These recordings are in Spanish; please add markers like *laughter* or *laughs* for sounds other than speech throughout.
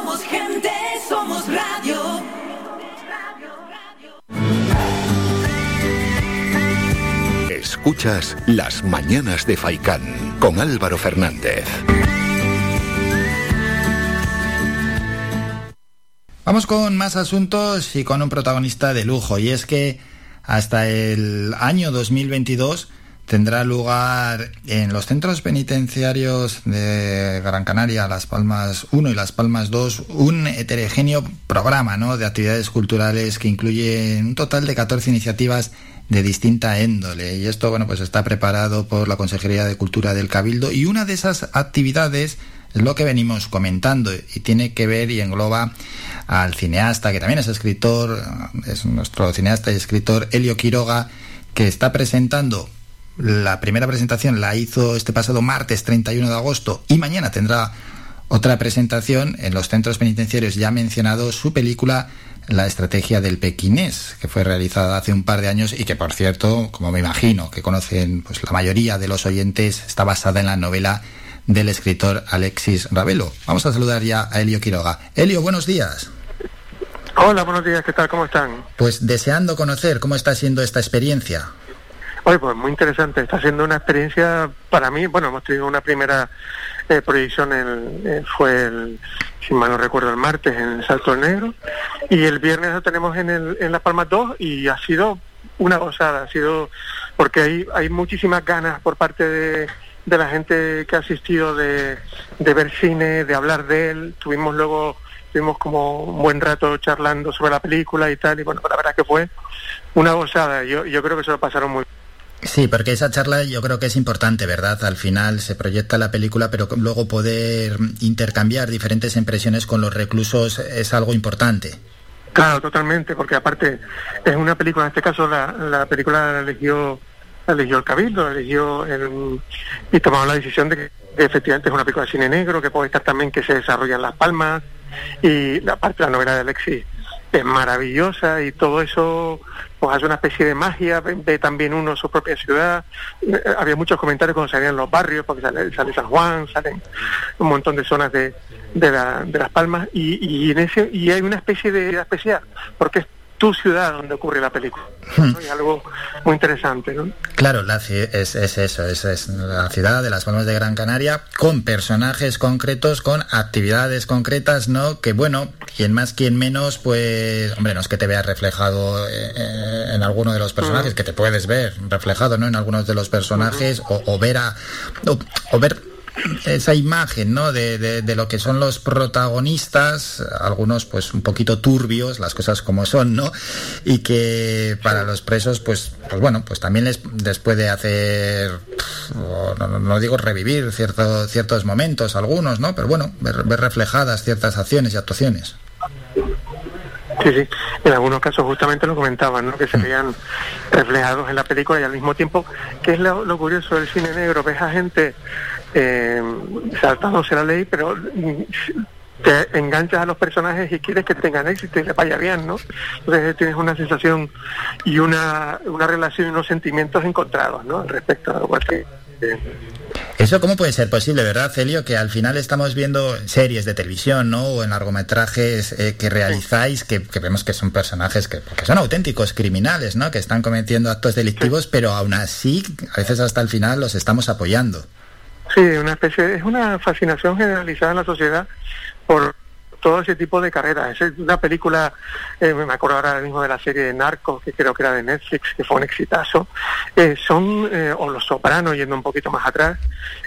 Somos gente, somos radio. Escuchas Las Mañanas de Faicán con Álvaro Fernández. Vamos con más asuntos y con un protagonista de lujo, y es que hasta el año 2022 tendrá lugar en los centros penitenciarios de Gran Canaria, Las Palmas 1 y Las Palmas 2, un heterogéneo programa de actividades culturales que incluye un total de 14 iniciativas de distinta índole. Y esto, bueno, pues está preparado por la Consejería de Cultura del Cabildo. Y una de esas actividades es lo que venimos comentando y tiene que ver y engloba al cineasta, que también es escritor, es nuestro cineasta y escritor Elio Quiroga, que está presentando la primera presentación, la hizo este pasado martes 31 de agosto y mañana tendrá otra presentación en los centros penitenciarios ya mencionado su película La estrategia del pequinés, que fue realizada hace un par de años y que por cierto, como me imagino que conocen pues la mayoría de los oyentes, está basada en la novela del escritor Alexis Ravelo. Vamos a saludar ya a Elio Quiroga. Elio, buenos días. Hola, buenos días, ¿qué tal? ¿Cómo están? Pues deseando conocer cómo está siendo esta experiencia. Pues muy interesante, está siendo una experiencia para mí, bueno, hemos tenido una primera eh, proyección, el, eh, fue, el, si mal no recuerdo, el martes en Salto Negro, y el viernes lo tenemos en, el, en Las Palmas 2 y ha sido una gozada, ha sido, porque hay, hay muchísimas ganas por parte de, la gente que ha asistido de, ver cine, de hablar de él, tuvimos luego estuvimos como un buen rato charlando sobre la película y tal, y bueno, la verdad que fue una gozada, yo, yo creo que se lo pasaron muy Sí, porque esa charla yo creo que es importante, ¿verdad? Al final se proyecta la película, pero luego poder intercambiar diferentes impresiones con los reclusos es algo importante. Claro, totalmente, porque aparte es una película, en este caso la, la película la eligió, eligió el Cabildo, la eligió el, y tomamos la decisión de que efectivamente es una película de cine negro, que puede estar también que se desarrolla en Las Palmas, y la parte la novela de Alexis es maravillosa y todo eso pues hace una especie de magia, ve, también uno su propia ciudad, eh, había muchos comentarios cuando salían los barrios, porque sale, sale San Juan, salen un montón de zonas de, de, la, de Las Palmas y, y, en ese, y hay una especie de especial, porque es tu ciudad donde ocurre la película. Hmm. ¿no? Y algo muy interesante, ¿no? Claro, la, es, es, eso, es, es, la ciudad de las Palmas de Gran Canaria con personajes concretos, con actividades concretas, ¿no? Que bueno, quien más, quien menos, pues, hombre, no es que te veas reflejado eh, en alguno de los personajes, uh -huh. que te puedes ver reflejado, ¿no? En algunos de los personajes, uh -huh. o, o, ver a, o, o ver esa imagen ¿no? De, de, de, lo que son los protagonistas, algunos pues un poquito turbios, las cosas como son, ¿no? Y que para los presos, pues, pues bueno, pues también les, les puede hacer, no, no, digo revivir cierto, ciertos momentos, algunos, ¿no? Pero bueno, ver, ver reflejadas ciertas acciones y actuaciones. Sí, sí. En algunos casos justamente lo comentaban, ¿no? Que se veían reflejados en la película y al mismo tiempo, que es lo, lo curioso del cine negro, ves a gente eh, saltándose la ley, pero te enganchas a los personajes y quieres que tengan éxito y les vaya bien, ¿no? Entonces tienes una sensación y una, una relación y unos sentimientos encontrados, ¿no? Respecto a igual que... Eh, eso cómo puede ser posible, ¿verdad, Celio? Que al final estamos viendo series de televisión, ¿no? O en largometrajes eh, que realizáis, que, que, vemos que son personajes que, que, son auténticos criminales, ¿no? Que están cometiendo actos delictivos, sí. pero aún así, a veces hasta el final los estamos apoyando. Sí, una especie, es una fascinación generalizada en la sociedad por todo ese tipo de carreras. Es una película, eh, me acuerdo ahora mismo de la serie de Narcos, que creo que era de Netflix, que fue un exitazo. Eh, son, eh, o Los Sopranos yendo un poquito más atrás,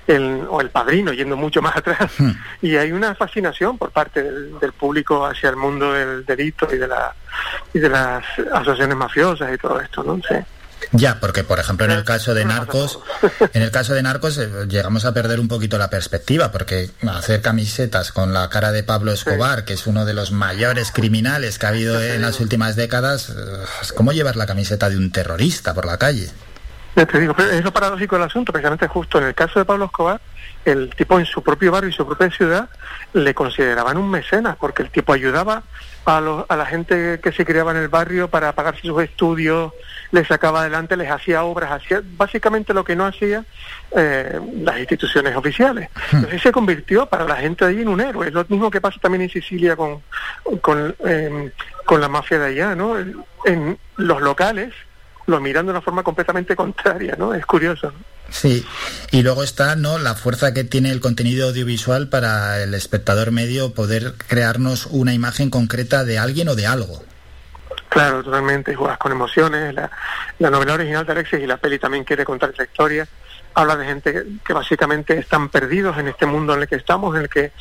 el, o El Padrino yendo mucho más atrás. Hmm. Y hay una fascinación por parte del, del, público hacia el mundo del delito y de, la, y de las asociaciones mafiosas y todo esto, ¿no? Sí. Ya, porque por ejemplo en el caso de Narcos, en el caso de Narcos eh, llegamos a perder un poquito la perspectiva, porque hacer camisetas con la cara de Pablo Escobar, sí. que es uno de los mayores criminales que ha habido en las últimas décadas, es como llevar la camiseta de un terrorista por la calle. Te digo, es lo paradójico del asunto, precisamente justo en el caso de Pablo Escobar, el tipo en su propio barrio y su propia ciudad le consideraban un mecenas, porque el tipo ayudaba a, los, a la gente que se criaba en el barrio para pagarse sus estudios, les sacaba adelante, les hacía obras, hacía básicamente lo que no hacía eh, las instituciones oficiales. Hmm. Entonces se convirtió para la gente de allí en un héroe. Es lo mismo que pasa también en Sicilia con, con, em, con la mafia de allá, ¿no? En los locales lo miran de una forma completamente contraria, ¿no? Es curioso, ¿no? Sí, y luego está ¿no? la fuerza que tiene el contenido audiovisual para el espectador medio poder crearnos una imagen concreta de alguien o de algo. Claro, totalmente, juegas con emociones. La, la novela original de Alexis y la peli también quiere contar esa historia habla de gente que, básicamente están perdidos en este mundo en el que estamos, en el que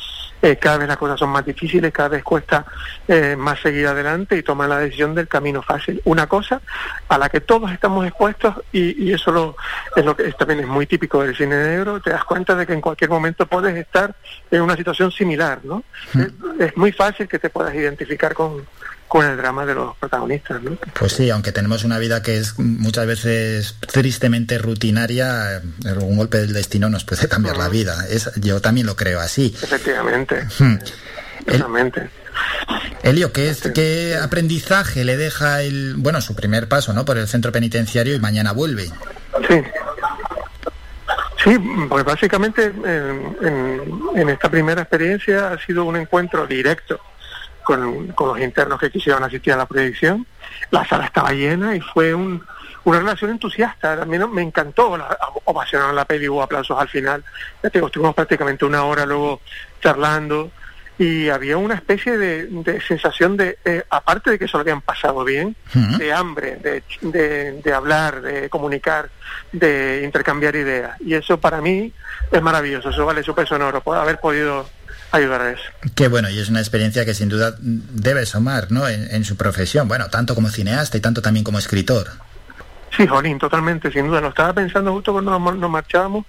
eh, cada vez las cosas son más difíciles, cada vez cuesta eh, más seguir adelante y tomar la decisión del camino fácil. Una cosa a la que todos estamos expuestos y, eso lo, es lo que también es muy típico del cine negro, te das cuenta de que en cualquier momento puedes estar en una situación similar, ¿no? Mm. es muy fácil que te puedas identificar con, con el drama de los protagonistas. ¿no? Pues sí, aunque tenemos una vida que es muchas veces tristemente rutinaria, un golpe del destino nos puede cambiar la vida. Es, yo también lo creo así. Efectivamente. Hmm. Efectivamente. Elio, ¿qué, es, ¿qué aprendizaje le deja el, bueno, su primer paso, ¿no? Por el centro penitenciario y mañana vuelve. Sí. Sí, pues básicamente en, en esta primera experiencia ha sido un encuentro directo con, los internos que quisieron asistir a la proyección. La sala estaba llena y fue un, una relación entusiasta. También me encantó, la, ovacionaron la peli, hubo aplausos al final. Ya te estuvimos prácticamente una hora luego charlando y había una especie de, sensación de, eh, aparte de que eso lo habían pasado bien, de hambre, de, de, de, hablar, de comunicar, de intercambiar ideas. Y eso para mí es maravilloso, eso vale su peso en oro, haber podido ayudar a eso. Qué bueno, y es una experiencia que sin duda debe sumar ¿no? en, su profesión, bueno, tanto como cineasta y tanto también como escritor. Sí, Jolín, totalmente, sin duda. Lo estaba pensando justo cuando nos, marchábamos,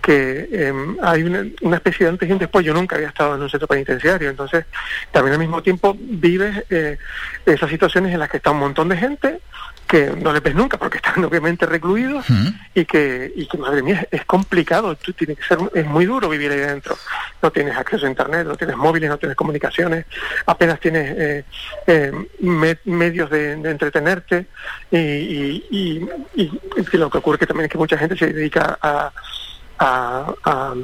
que em, hay una, especie de antes y un después. Yo nunca había estado en un centro penitenciario, entonces también al mismo tiempo vives eh, esas situaciones en las que está un montón de gente que no le ves nunca porque están *laughs* obviamente recluidos y que y que madre mía es complicado tú tienes que ser es muy duro vivir ahí dentro no tienes acceso a internet no tienes móviles no tienes comunicaciones apenas tienes eh, eh, medios de, entretenerte y, y, y, lo que ocurre que también es que mucha gente se dedica a a,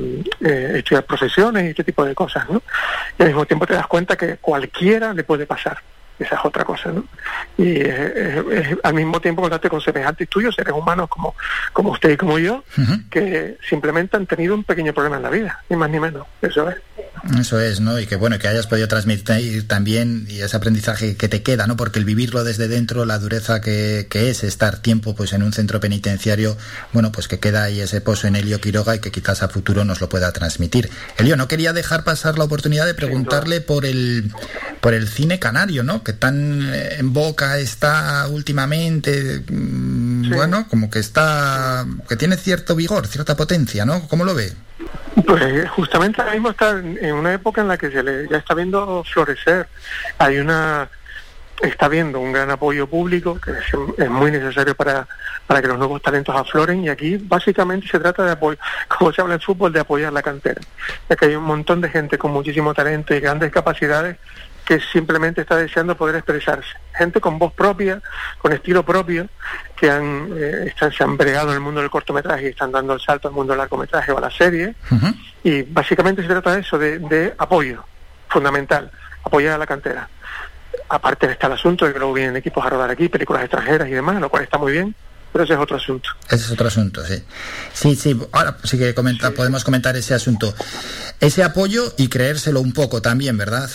eh, estudiar profesiones y este tipo de cosas, ¿no? Y al mismo tiempo te das cuenta que cualquiera le puede pasar esa es otra cosa, ¿no? Y al mismo tiempo contarte con semejantes tuyos, seres humanos como, como usted y como yo, que simplemente han tenido un pequeño problema en la vida, ni más ni menos, eso es. Eso es, ¿no? Y que bueno, que hayas podido transmitir también y ese aprendizaje que te queda, ¿no? Porque el vivirlo desde dentro, la dureza que, que es estar tiempo pues en un centro penitenciario, bueno, pues que queda ahí ese pozo en Elio Quiroga y que quizás a futuro nos lo pueda transmitir. Elio, no quería dejar pasar la oportunidad de preguntarle por el por el cine canario, ¿no? Que tan eh, en boca está últimamente, bueno, como que está, que tiene cierto vigor, cierta potencia, ¿no? ¿Cómo lo ve? Pues justamente ahora mismo está en una época en la que se le ya está viendo florecer. Hay una está viendo un gran apoyo público que es, muy necesario para, para que los nuevos talentos afloren y aquí básicamente se trata de apoyar, como se habla en fútbol, de apoyar la cantera. Es que hay un montón de gente con muchísimo talento y grandes capacidades que simplemente está deseando poder expresarse. Gente con voz propia, con estilo propio, que han, eh, están, se han bregado en el mundo del cortometraje y están dando el salto al mundo del largometraje o a la serie. Y básicamente se trata de eso, de, apoyo fundamental, apoyar a la cantera. Aparte está el asunto de que luego vienen equipos a rodar aquí, películas extranjeras y demás, lo cual está muy bien, pero ese es otro asunto. Ese es otro asunto, sí. Sí, sí, ahora sí que comenta, podemos comentar ese asunto. Ese apoyo y creérselo un poco también, ¿verdad?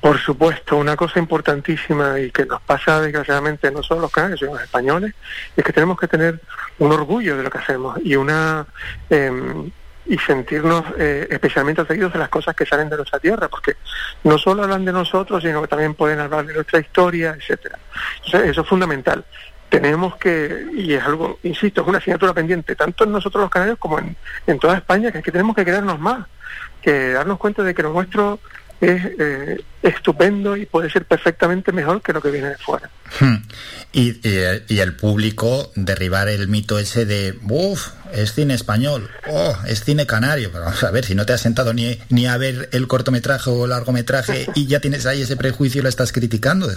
Por supuesto, una cosa importantísima y que nos pasa desgraciadamente no solo los canarios, sino los españoles, es que tenemos que tener un orgullo de lo que hacemos y una em, y sentirnos eh, especialmente atraídos de las cosas que salen de nuestra tierra, porque no solo hablan de nosotros, sino que también pueden hablar de nuestra historia, etcétera. eso es fundamental. Tenemos que, y es algo, insisto, es una asignatura pendiente, tanto en nosotros los canarios como en, en toda España, que es que tenemos que querernos más, que darnos cuenta de que nuestro es eh, estupendo y puede ser perfectamente mejor que lo que viene de fuera. Hmm. Y, y, el público derribar el mito ese de, uff, es cine español, oh, es cine canario. Pero vamos a ver, si no te has sentado ni, ni a ver el cortometraje o el largometraje *laughs* y ya tienes ahí ese prejuicio y lo estás criticando.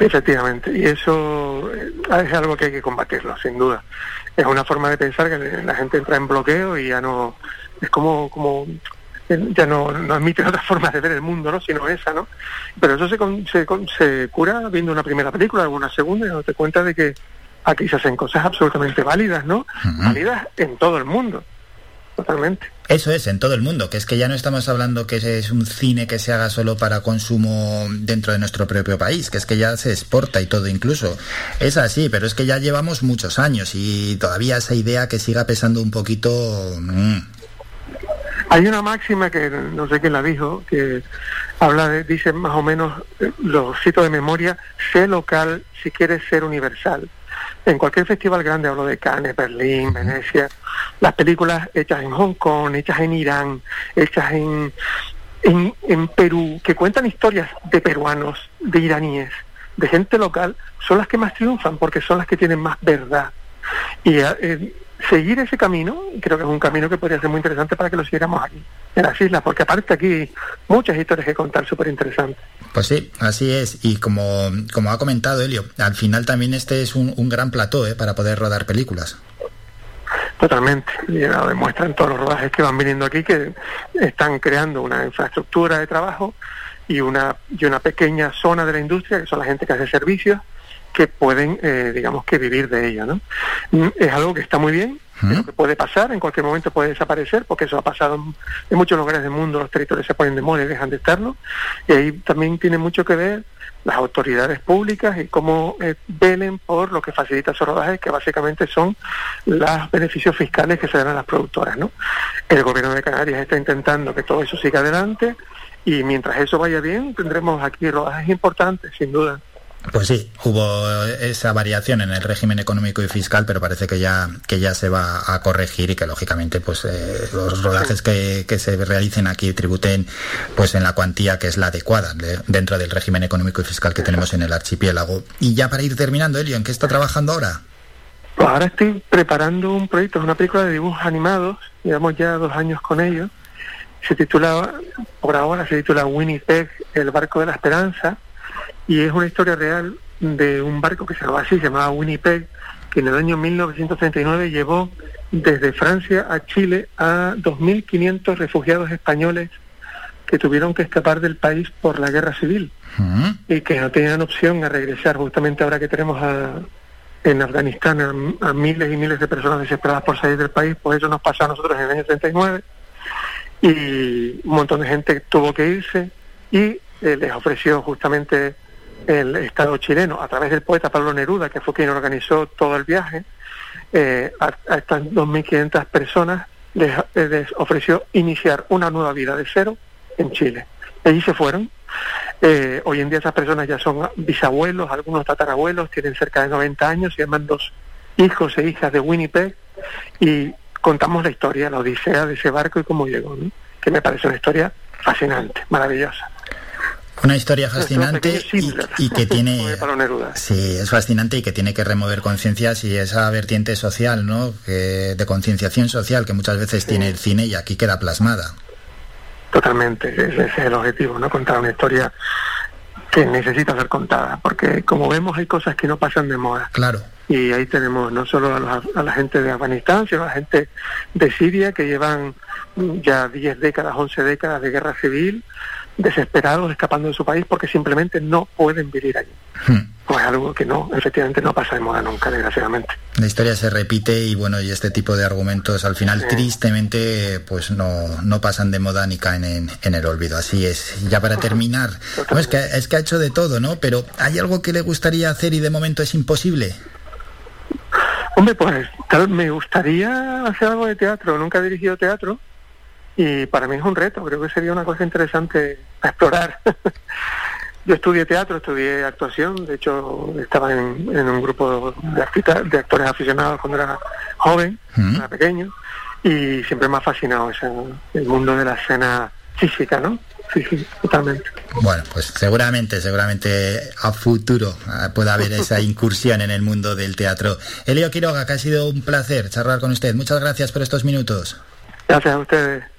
Efectivamente, y eso eh, es algo que hay que combatirlo, sin duda. Es una forma de pensar que la gente entra en bloqueo y ya no, es como, como ya no, no admite otras formas de ver el mundo, ¿no? Sino esa, ¿no? Pero eso se, se, se cura viendo una primera película, alguna segunda, y te cuenta de que aquí se hacen cosas absolutamente válidas, ¿no? Válidas en todo el mundo totalmente. Eso es, en todo el mundo, que es que ya no estamos hablando que es un cine que se haga solo para consumo dentro de nuestro propio país, que es que ya se exporta y todo incluso. Es así, pero es que ya llevamos muchos años y todavía esa idea que siga pesando un poquito... Mm. Hay una máxima que no sé quién la dijo, que habla de, dice más o menos, eh, lo cito de memoria, sé local si quieres ser universal en cualquier festival grande, hablo de Cannes, Berlín, Venecia, las películas hechas en Hong Kong, hechas en Irán, hechas en, en, Perú, que cuentan historias de peruanos, de iraníes, de gente local, son las que más triunfan porque son las que tienen más verdad. Y eh, seguir ese camino, creo que es un camino que podría ser muy interesante para que lo siguiéramos aquí, en las islas, porque aparte aquí muchas historias que contar súper interesantes. Pues sí, así es. Y como, como ha comentado Elio, al final también este es un, gran plató ¿eh? para poder rodar películas. Totalmente. Y lo demuestran todos los rodajes que van viniendo aquí que están creando una infraestructura de trabajo y una, y una pequeña zona de la industria, que son la gente que hace servicios, que pueden, eh, digamos, que vivir de ella, ¿no? Mm, es algo que está muy bien, lo que puede pasar, en cualquier momento puede desaparecer, porque eso ha pasado en, muchos lugares del mundo, los territorios se ponen de moda y dejan de estarlo, y ahí también tiene mucho que ver las autoridades públicas y cómo eh, velen por lo que facilita esos rodajes, que básicamente son los beneficios fiscales que se dan a las productoras, ¿no? El gobierno de Canarias está intentando que todo eso siga adelante, y mientras eso vaya bien, tendremos aquí rodajes importantes, sin duda. Pues sí, hubo esa variación en el régimen económico y fiscal, pero parece que ya que ya se va a corregir y que lógicamente pues eh, los rodajes que, se realicen aquí tributen pues en la cuantía que es la adecuada dentro del régimen económico y fiscal que tenemos en el archipiélago. Y ya para ir terminando, Elio, ¿en qué está trabajando ahora? Pues ahora estoy preparando un proyecto, es una película de dibujos animados, llevamos ya dos años con ellos. Se titula, por ahora se titula Winnipeg, el barco de la esperanza y es una historia real de un barco que se llamaba así, se llamaba Winnipeg, que en el año 1939 llevó desde Francia a Chile a 2.500 refugiados españoles que tuvieron que escapar del país por la guerra civil y que no tenían opción a regresar. Justamente ahora que tenemos en Afganistán a, miles y miles de personas desesperadas por salir del país, pues eso nos pasó a nosotros en el año 39 y un montón de gente tuvo que irse y eh, les ofreció justamente el Estado chileno, a través del poeta Pablo Neruda, que fue quien organizó todo el viaje, eh, a, estas 2.500 personas les, les, ofreció iniciar una nueva vida de cero en Chile. Allí se fueron. Eh, hoy en día esas personas ya son bisabuelos, algunos tatarabuelos, tienen cerca de 90 años, se llaman dos hijos e hijas de Winnipeg y contamos la historia, la odisea de ese barco y cómo llegó, que me parece una historia fascinante, maravillosa. Una historia fascinante y, que *laughs* tiene... Sí, es fascinante y que tiene que remover conciencias y esa vertiente social, ¿no? de concienciación social que muchas veces tiene el cine y aquí queda plasmada. Totalmente, ese es el objetivo, ¿no? Contar una historia que necesita ser contada, porque como vemos hay cosas que no pasan de moda. Claro. Y ahí tenemos no solo a, a la gente de Afganistán, sino a la gente de Siria que llevan ya 10 décadas, 11 décadas de guerra civil, desesperados escapando de su país porque simplemente no pueden vivir allí. Hmm. es algo que no, efectivamente no pasa de moda nunca, desgraciadamente. La historia se repite y bueno, y este tipo de argumentos al final tristemente pues no, no pasan de moda ni caen en, el olvido. Así es. Ya para terminar, es, que, es que ha hecho de todo, ¿no? Pero ¿hay algo que le gustaría hacer y de momento es imposible? Hombre, pues tal, me gustaría hacer algo de teatro. Nunca he dirigido teatro y para mí es un reto, creo que sería una cosa interesante a explorar. *laughs* Yo estudié teatro, estudié actuación, de hecho estaba en, un grupo de, de actores aficionados cuando era joven, era pequeño, y siempre me ha fascinado ese, el mundo de la escena física, ¿no? sí, sí, totalmente. Bueno, pues seguramente, seguramente a futuro ah, pueda haber esa *laughs* incursión en el mundo del teatro. Elio Quiroga, que ha sido un placer charlar con usted. Muchas gracias por estos minutos. Gracias a ustedes.